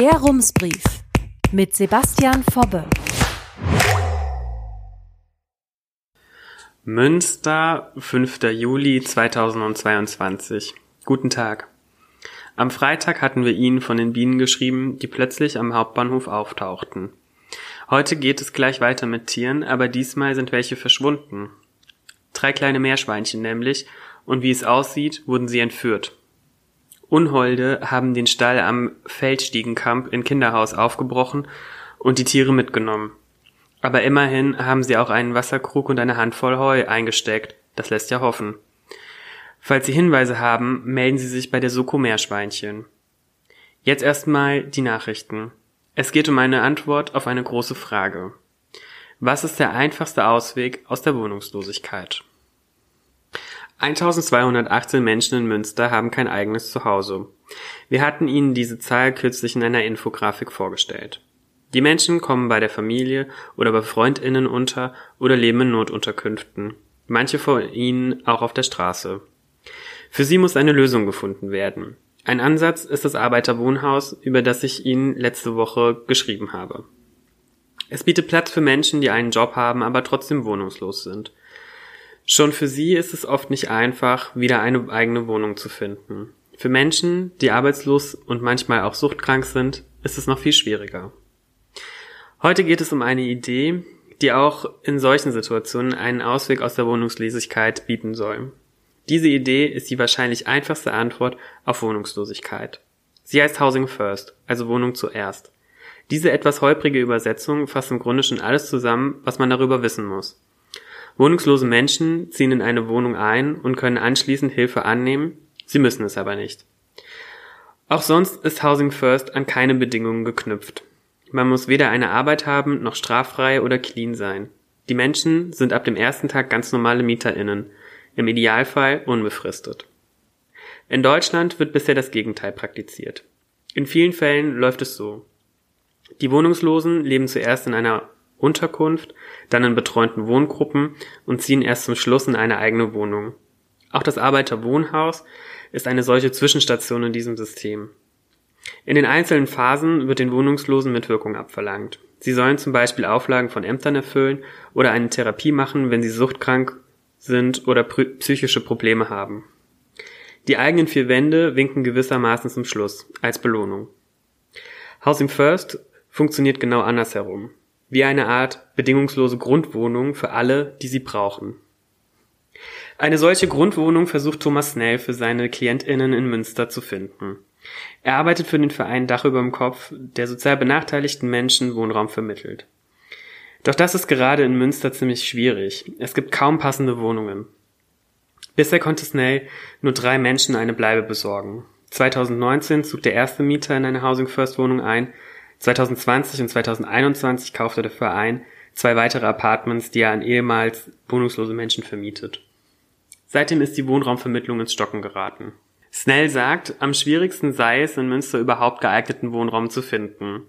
Der Rumsbrief mit Sebastian Fobbe. Münster, 5. Juli 2022. Guten Tag. Am Freitag hatten wir Ihnen von den Bienen geschrieben, die plötzlich am Hauptbahnhof auftauchten. Heute geht es gleich weiter mit Tieren, aber diesmal sind welche verschwunden. Drei kleine Meerschweinchen nämlich, und wie es aussieht, wurden sie entführt. Unholde haben den Stall am Feldstiegenkamp in Kinderhaus aufgebrochen und die Tiere mitgenommen. Aber immerhin haben sie auch einen Wasserkrug und eine Handvoll Heu eingesteckt. Das lässt ja hoffen. Falls Sie Hinweise haben, melden Sie sich bei der Soko Meerschweinchen. Jetzt erstmal die Nachrichten. Es geht um eine Antwort auf eine große Frage. Was ist der einfachste Ausweg aus der Wohnungslosigkeit? 1218 Menschen in Münster haben kein eigenes Zuhause. Wir hatten Ihnen diese Zahl kürzlich in einer Infografik vorgestellt. Die Menschen kommen bei der Familie oder bei Freundinnen unter oder leben in Notunterkünften. Manche von ihnen auch auf der Straße. Für sie muss eine Lösung gefunden werden. Ein Ansatz ist das Arbeiterwohnhaus, über das ich Ihnen letzte Woche geschrieben habe. Es bietet Platz für Menschen, die einen Job haben, aber trotzdem wohnungslos sind. Schon für sie ist es oft nicht einfach, wieder eine eigene Wohnung zu finden. Für Menschen, die arbeitslos und manchmal auch suchtkrank sind, ist es noch viel schwieriger. Heute geht es um eine Idee, die auch in solchen Situationen einen Ausweg aus der Wohnungslosigkeit bieten soll. Diese Idee ist die wahrscheinlich einfachste Antwort auf Wohnungslosigkeit. Sie heißt Housing First, also Wohnung zuerst. Diese etwas holprige Übersetzung fasst im Grunde schon alles zusammen, was man darüber wissen muss. Wohnungslose Menschen ziehen in eine Wohnung ein und können anschließend Hilfe annehmen, sie müssen es aber nicht. Auch sonst ist Housing First an keine Bedingungen geknüpft. Man muss weder eine Arbeit haben, noch straffrei oder clean sein. Die Menschen sind ab dem ersten Tag ganz normale MieterInnen, im Idealfall unbefristet. In Deutschland wird bisher das Gegenteil praktiziert. In vielen Fällen läuft es so. Die Wohnungslosen leben zuerst in einer Unterkunft, dann in betreuten Wohngruppen und ziehen erst zum Schluss in eine eigene Wohnung. Auch das Arbeiterwohnhaus ist eine solche Zwischenstation in diesem System. In den einzelnen Phasen wird den Wohnungslosen mit Wirkung abverlangt. Sie sollen zum Beispiel Auflagen von Ämtern erfüllen oder eine Therapie machen, wenn sie suchtkrank sind oder psychische Probleme haben. Die eigenen vier Wände winken gewissermaßen zum Schluss, als Belohnung. Housing First funktioniert genau andersherum wie eine Art bedingungslose Grundwohnung für alle, die sie brauchen. Eine solche Grundwohnung versucht Thomas Snell für seine KlientInnen in Münster zu finden. Er arbeitet für den Verein Dach über dem Kopf, der sozial benachteiligten Menschen Wohnraum vermittelt. Doch das ist gerade in Münster ziemlich schwierig. Es gibt kaum passende Wohnungen. Bisher konnte Snell nur drei Menschen eine Bleibe besorgen. 2019 zog der erste Mieter in eine Housing First Wohnung ein 2020 und 2021 kaufte der Verein zwei weitere Apartments, die er an ehemals wohnungslose Menschen vermietet. Seitdem ist die Wohnraumvermittlung ins Stocken geraten. Snell sagt, am schwierigsten sei es, in Münster überhaupt geeigneten Wohnraum zu finden.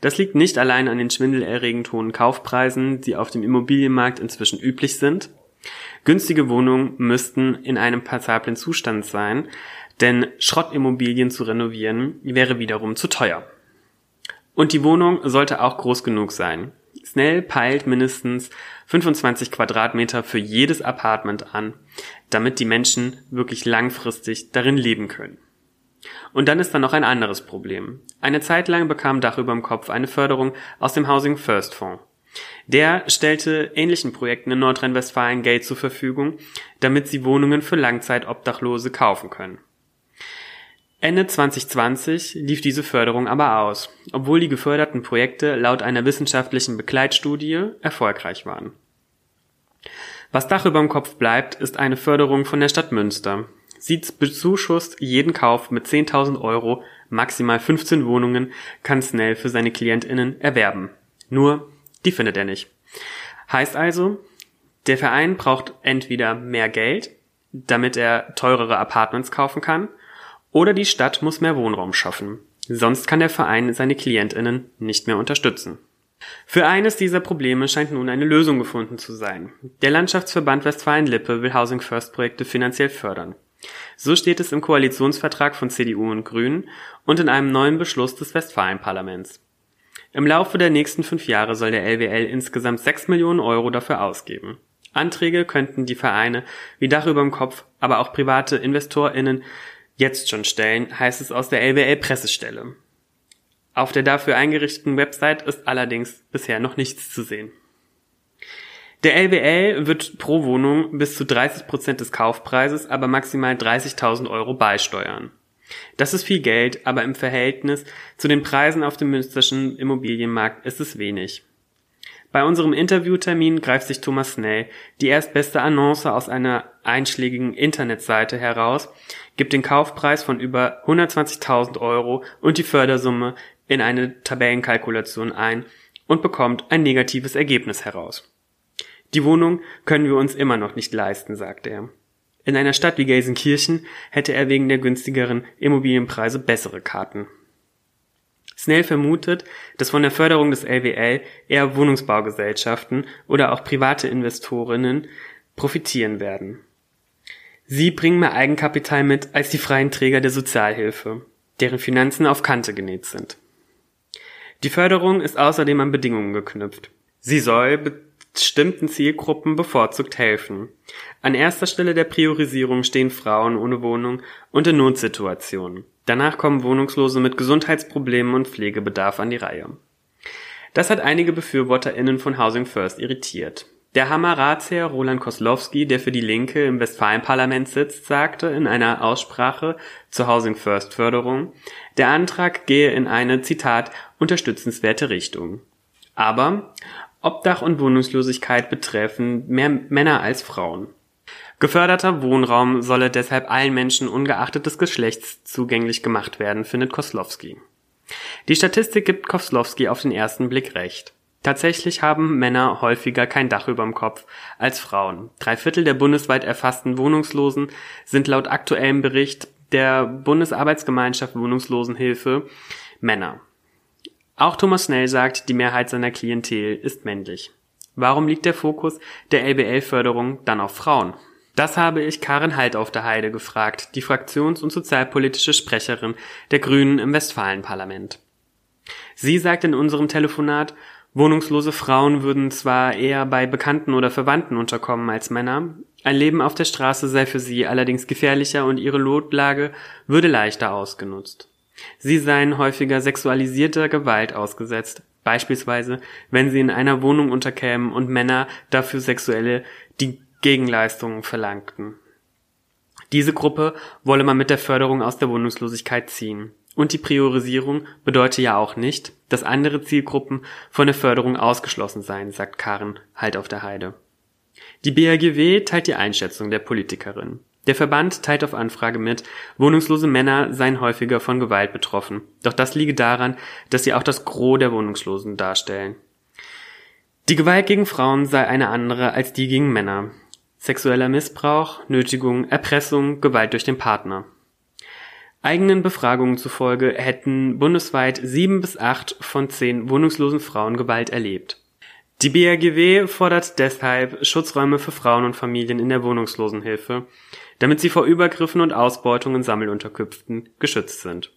Das liegt nicht allein an den schwindelerregend hohen Kaufpreisen, die auf dem Immobilienmarkt inzwischen üblich sind. Günstige Wohnungen müssten in einem passablen Zustand sein, denn Schrottimmobilien zu renovieren wäre wiederum zu teuer. Und die Wohnung sollte auch groß genug sein. Snell peilt mindestens 25 Quadratmeter für jedes Apartment an, damit die Menschen wirklich langfristig darin leben können. Und dann ist da noch ein anderes Problem. Eine Zeit lang bekam Dach über dem Kopf eine Förderung aus dem Housing First Fonds. Der stellte ähnlichen Projekten in Nordrhein-Westfalen Geld zur Verfügung, damit sie Wohnungen für Langzeitobdachlose kaufen können. Ende 2020 lief diese Förderung aber aus, obwohl die geförderten Projekte laut einer wissenschaftlichen Begleitstudie erfolgreich waren. Was Dach überm Kopf bleibt, ist eine Förderung von der Stadt Münster. Sie bezuschusst jeden Kauf mit 10.000 Euro, maximal 15 Wohnungen, kann Snell für seine KlientInnen erwerben. Nur, die findet er nicht. Heißt also, der Verein braucht entweder mehr Geld, damit er teurere Apartments kaufen kann, oder die Stadt muss mehr Wohnraum schaffen. Sonst kann der Verein seine KlientInnen nicht mehr unterstützen. Für eines dieser Probleme scheint nun eine Lösung gefunden zu sein. Der Landschaftsverband Westfalen-Lippe will Housing First Projekte finanziell fördern. So steht es im Koalitionsvertrag von CDU und Grünen und in einem neuen Beschluss des Westfalenparlaments. Im Laufe der nächsten fünf Jahre soll der LWL insgesamt sechs Millionen Euro dafür ausgeben. Anträge könnten die Vereine wie Dach überm Kopf, aber auch private InvestorInnen jetzt schon stellen, heißt es aus der LWL Pressestelle. Auf der dafür eingerichteten Website ist allerdings bisher noch nichts zu sehen. Der LWL wird pro Wohnung bis zu 30 Prozent des Kaufpreises, aber maximal 30.000 Euro beisteuern. Das ist viel Geld, aber im Verhältnis zu den Preisen auf dem münsterschen Immobilienmarkt ist es wenig. Bei unserem Interviewtermin greift sich Thomas Snell die erstbeste Annonce aus einer einschlägigen Internetseite heraus, gibt den Kaufpreis von über 120.000 Euro und die Fördersumme in eine Tabellenkalkulation ein und bekommt ein negatives Ergebnis heraus. Die Wohnung können wir uns immer noch nicht leisten, sagte er. In einer Stadt wie Gelsenkirchen hätte er wegen der günstigeren Immobilienpreise bessere Karten. Snell vermutet, dass von der Förderung des LWL eher Wohnungsbaugesellschaften oder auch private Investorinnen profitieren werden. Sie bringen mehr Eigenkapital mit als die freien Träger der Sozialhilfe, deren Finanzen auf Kante genäht sind. Die Förderung ist außerdem an Bedingungen geknüpft. Sie soll bestimmten Zielgruppen bevorzugt helfen. An erster Stelle der Priorisierung stehen Frauen ohne Wohnung und in Notsituationen. Danach kommen Wohnungslose mit Gesundheitsproblemen und Pflegebedarf an die Reihe. Das hat einige BefürworterInnen von Housing First irritiert. Der Hammer-Ratsherr Roland Koslowski, der für die Linke im Westfalenparlament sitzt, sagte in einer Aussprache zur Housing First Förderung, der Antrag gehe in eine, Zitat, unterstützenswerte Richtung. Aber Obdach und Wohnungslosigkeit betreffen mehr Männer als Frauen. Geförderter Wohnraum solle deshalb allen Menschen ungeachtet des Geschlechts zugänglich gemacht werden, findet Koslowski. Die Statistik gibt Koslowski auf den ersten Blick recht. Tatsächlich haben Männer häufiger kein Dach überm Kopf als Frauen. Drei Viertel der bundesweit erfassten Wohnungslosen sind laut aktuellem Bericht der Bundesarbeitsgemeinschaft Wohnungslosenhilfe Männer. Auch Thomas Snell sagt, die Mehrheit seiner Klientel ist männlich. Warum liegt der Fokus der LBL-Förderung dann auf Frauen? Das habe ich Karin Halt auf der Heide gefragt, die fraktions- und sozialpolitische Sprecherin der Grünen im Westfalenparlament. Sie sagt in unserem Telefonat, wohnungslose Frauen würden zwar eher bei Bekannten oder Verwandten unterkommen als Männer, ein Leben auf der Straße sei für sie allerdings gefährlicher und ihre Notlage würde leichter ausgenutzt. Sie seien häufiger sexualisierter Gewalt ausgesetzt, beispielsweise wenn sie in einer Wohnung unterkämen und Männer dafür sexuelle die Gegenleistungen verlangten. Diese Gruppe wolle man mit der Förderung aus der Wohnungslosigkeit ziehen. Und die Priorisierung bedeutet ja auch nicht, dass andere Zielgruppen von der Förderung ausgeschlossen seien, sagt Karen halt auf der Heide. Die BRGW teilt die Einschätzung der Politikerin. Der Verband teilt auf Anfrage mit, wohnungslose Männer seien häufiger von Gewalt betroffen. Doch das liege daran, dass sie auch das Gros der Wohnungslosen darstellen. Die Gewalt gegen Frauen sei eine andere als die gegen Männer. Sexueller Missbrauch, Nötigung, Erpressung, Gewalt durch den Partner. Eigenen Befragungen zufolge hätten bundesweit sieben bis acht von zehn wohnungslosen Frauen Gewalt erlebt. Die BRGW fordert deshalb Schutzräume für Frauen und Familien in der Wohnungslosenhilfe, damit sie vor Übergriffen und Ausbeutung in Sammelunterkünften geschützt sind.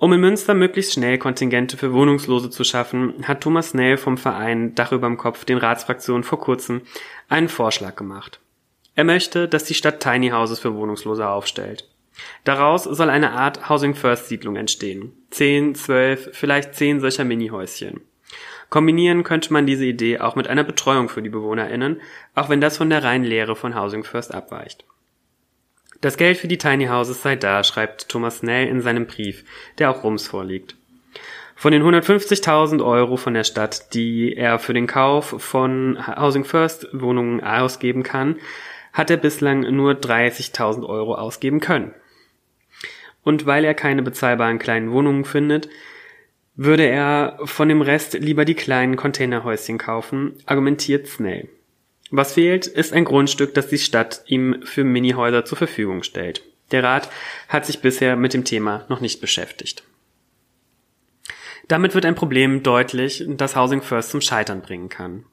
Um in Münster möglichst schnell Kontingente für Wohnungslose zu schaffen, hat Thomas Nell vom Verein Dach überm Kopf den Ratsfraktionen vor kurzem einen Vorschlag gemacht. Er möchte, dass die Stadt Tiny Houses für Wohnungslose aufstellt. Daraus soll eine Art Housing First Siedlung entstehen. Zehn, zwölf, vielleicht zehn solcher Mini-Häuschen. Kombinieren könnte man diese Idee auch mit einer Betreuung für die BewohnerInnen, auch wenn das von der reinen Lehre von Housing First abweicht. Das Geld für die Tiny Houses sei da, schreibt Thomas Snell in seinem Brief, der auch Rums vorliegt. Von den 150.000 Euro von der Stadt, die er für den Kauf von Housing First Wohnungen ausgeben kann, hat er bislang nur 30.000 Euro ausgeben können. Und weil er keine bezahlbaren kleinen Wohnungen findet, würde er von dem Rest lieber die kleinen Containerhäuschen kaufen, argumentiert Snell. Was fehlt, ist ein Grundstück, das die Stadt ihm für Minihäuser zur Verfügung stellt. Der Rat hat sich bisher mit dem Thema noch nicht beschäftigt. Damit wird ein Problem deutlich, das Housing First zum Scheitern bringen kann.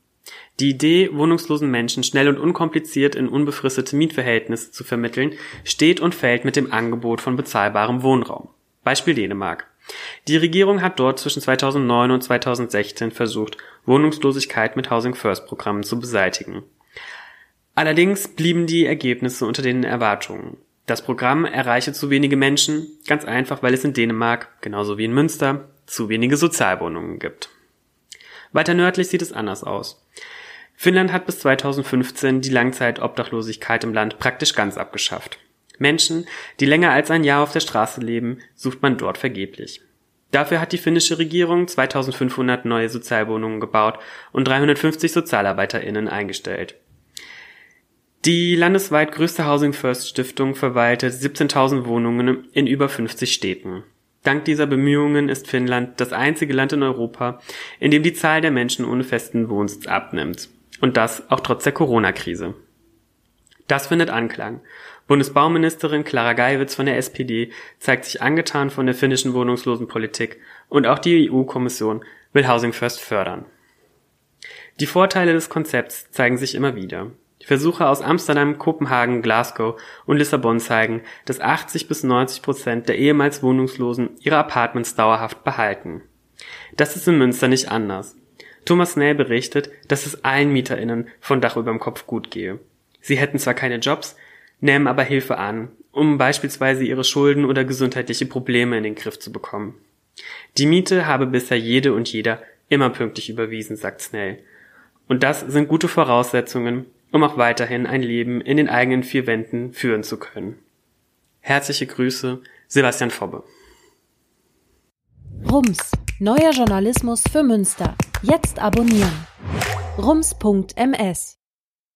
Die Idee, wohnungslosen Menschen schnell und unkompliziert in unbefristete Mietverhältnisse zu vermitteln, steht und fällt mit dem Angebot von bezahlbarem Wohnraum. Beispiel Dänemark. Die Regierung hat dort zwischen 2009 und 2016 versucht, Wohnungslosigkeit mit Housing First Programmen zu beseitigen. Allerdings blieben die Ergebnisse unter den Erwartungen. Das Programm erreiche zu wenige Menschen, ganz einfach, weil es in Dänemark, genauso wie in Münster, zu wenige Sozialwohnungen gibt. Weiter nördlich sieht es anders aus. Finnland hat bis 2015 die Langzeitobdachlosigkeit im Land praktisch ganz abgeschafft. Menschen, die länger als ein Jahr auf der Straße leben, sucht man dort vergeblich. Dafür hat die finnische Regierung 2500 neue Sozialwohnungen gebaut und 350 SozialarbeiterInnen eingestellt. Die landesweit größte Housing First Stiftung verwaltet 17.000 Wohnungen in über 50 Städten. Dank dieser Bemühungen ist Finnland das einzige Land in Europa, in dem die Zahl der Menschen ohne festen Wohnsitz abnimmt. Und das auch trotz der Corona-Krise. Das findet Anklang. Bundesbauministerin Clara Geiwitz von der SPD zeigt sich angetan von der finnischen Wohnungslosenpolitik und auch die EU-Kommission will Housing First fördern. Die Vorteile des Konzepts zeigen sich immer wieder. Versuche aus Amsterdam, Kopenhagen, Glasgow und Lissabon zeigen, dass 80 bis 90 Prozent der ehemals Wohnungslosen ihre Apartments dauerhaft behalten. Das ist in Münster nicht anders. Thomas Snell berichtet, dass es allen MieterInnen von Dach überm Kopf gut gehe. Sie hätten zwar keine Jobs, nehmen aber Hilfe an, um beispielsweise ihre Schulden oder gesundheitliche Probleme in den Griff zu bekommen. Die Miete habe bisher jede und jeder immer pünktlich überwiesen, sagt Snell. Und das sind gute Voraussetzungen, um auch weiterhin ein Leben in den eigenen vier Wänden führen zu können. Herzliche Grüße, Sebastian Fobbe. Rums, neuer Journalismus für Münster. Jetzt abonnieren. rums.ms